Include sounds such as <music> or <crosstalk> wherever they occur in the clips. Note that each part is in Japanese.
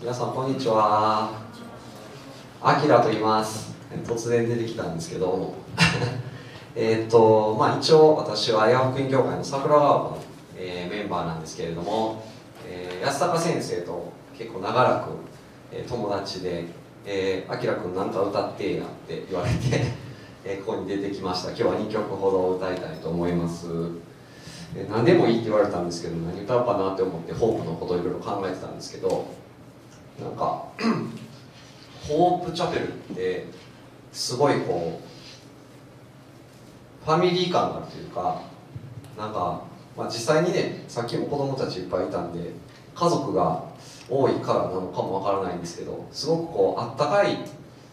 皆さんこんにちは。あきらと言います。突然出てきたんですけど。<laughs> えっとまあ一応私は八福音教会の桜川の、えー、メンバーなんですけれども、えー、安高先生と結構長らく、えー、友達で「えー、あきらくんなんか歌ってや」って言われて <laughs> えここに出てきました。今日は2曲ほど歌いたいと思います。何でもいいって言われたんですけど何歌おうかなって思ってホープのことをいろいろ考えてたんですけどなんか <clears throat> ホープチャペルってすごいこうファミリー感があるというかなんか、まあ、実際にねさっきも子供たちいっぱいいたんで家族が多いからなのかもわからないんですけどすごくこうあったかい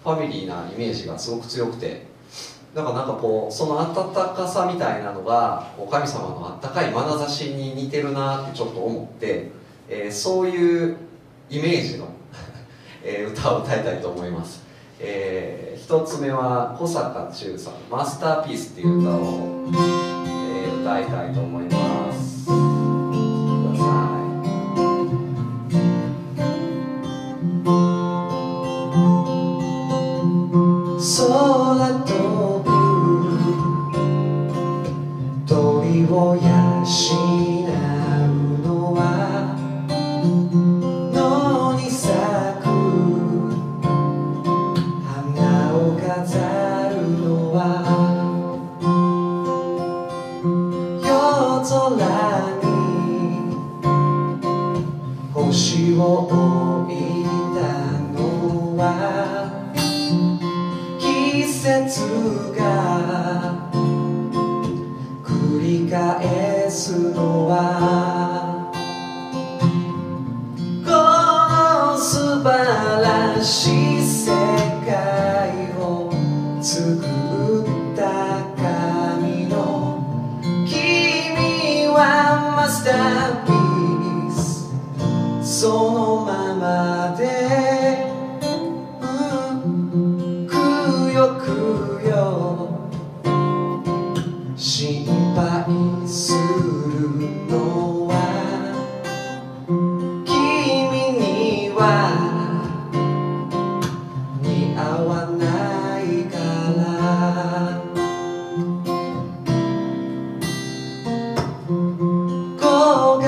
ファミリーなイメージがすごく強くてだかなんかこうその温かさみたいなのが神様のあったかい眼差しに似てるなってちょっと思って、えー、そういうイメージのえ歌を歌いたいと思います、えー、一つ目は小坂忠さん「マスターピース」っていう歌を、えー、歌いたいと思います。ください。空飛ぶ鳥を養空に星を置いたのは季節が繰り返すのはこの素晴らしい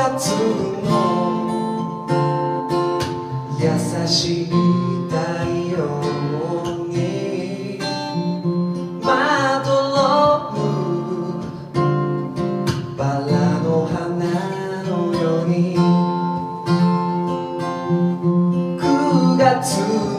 月の優しい太陽にまどろむバラの花のように9月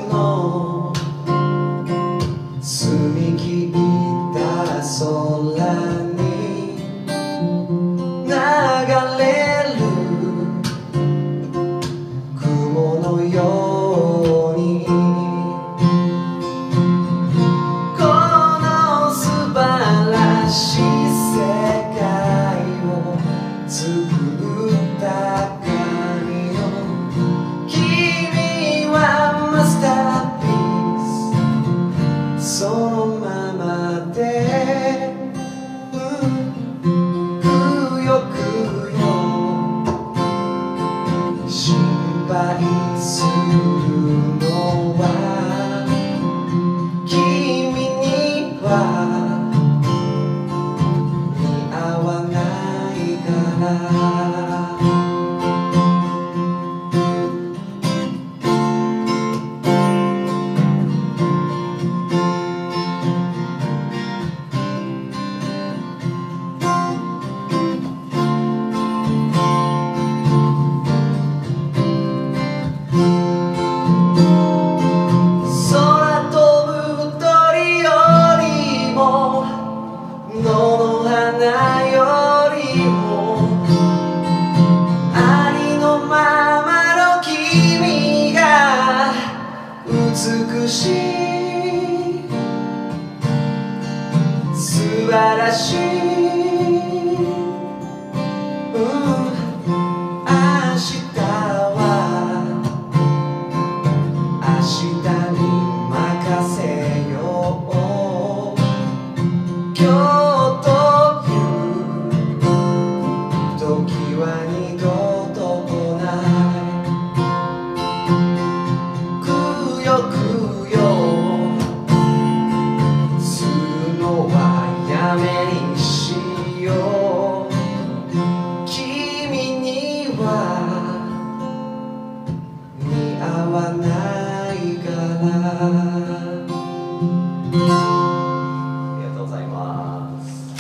ありがとうございます。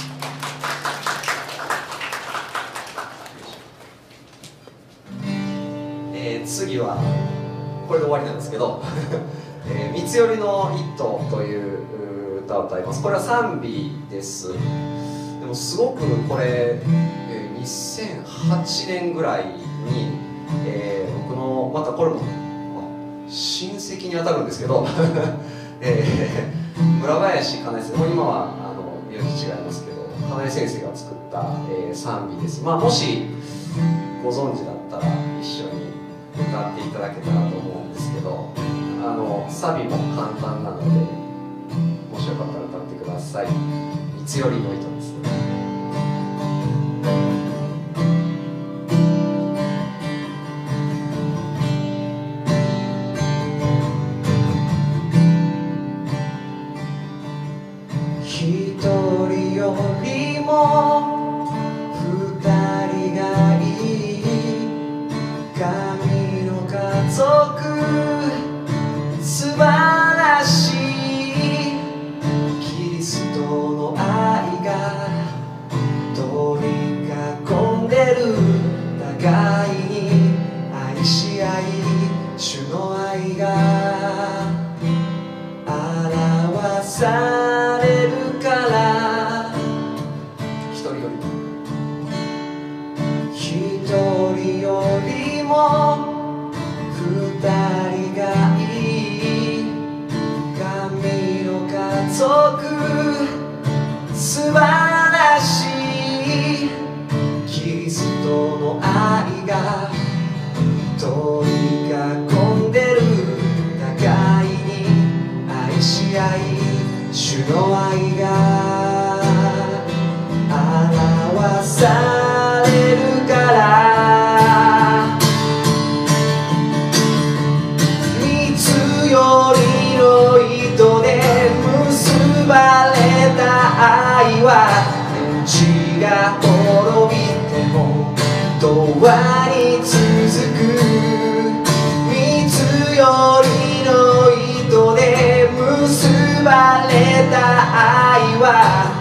えー、次はこれで終わりなんですけど「<laughs> えー、三つ寄りの一頭」という歌を歌いますこれは賛美ですでもすごくこれ、えー、2008年ぐらいに、えー、僕のまたこれも親戚にあたるんですけど <laughs> えー村林かなえ先生も今はあの名字違いますけどかなえ先生が作った、えー、賛美です。まあもしご存知だったら一緒に歌っていただけたらと思うんですけどあのサビも簡単なのでもしよかったら歌ってください。三つ寄りの糸ですね。合い主の愛が表されるから水よりの糸で結ばれた愛は天が滅びても永遠に続く。た愛は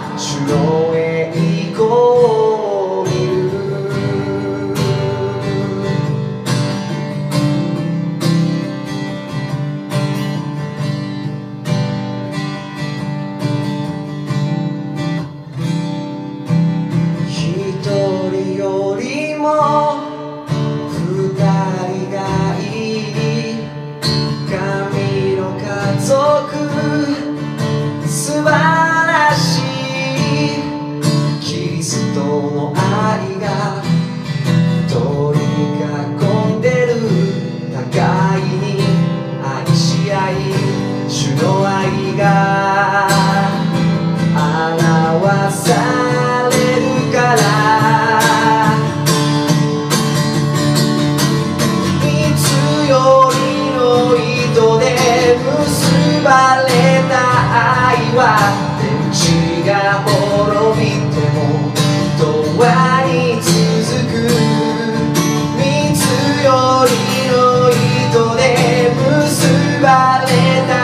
ばれた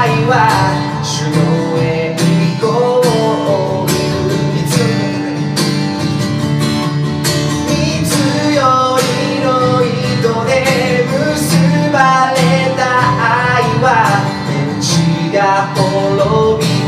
愛は主の栄光をいついつよりの糸で結ばれた愛は命が滅び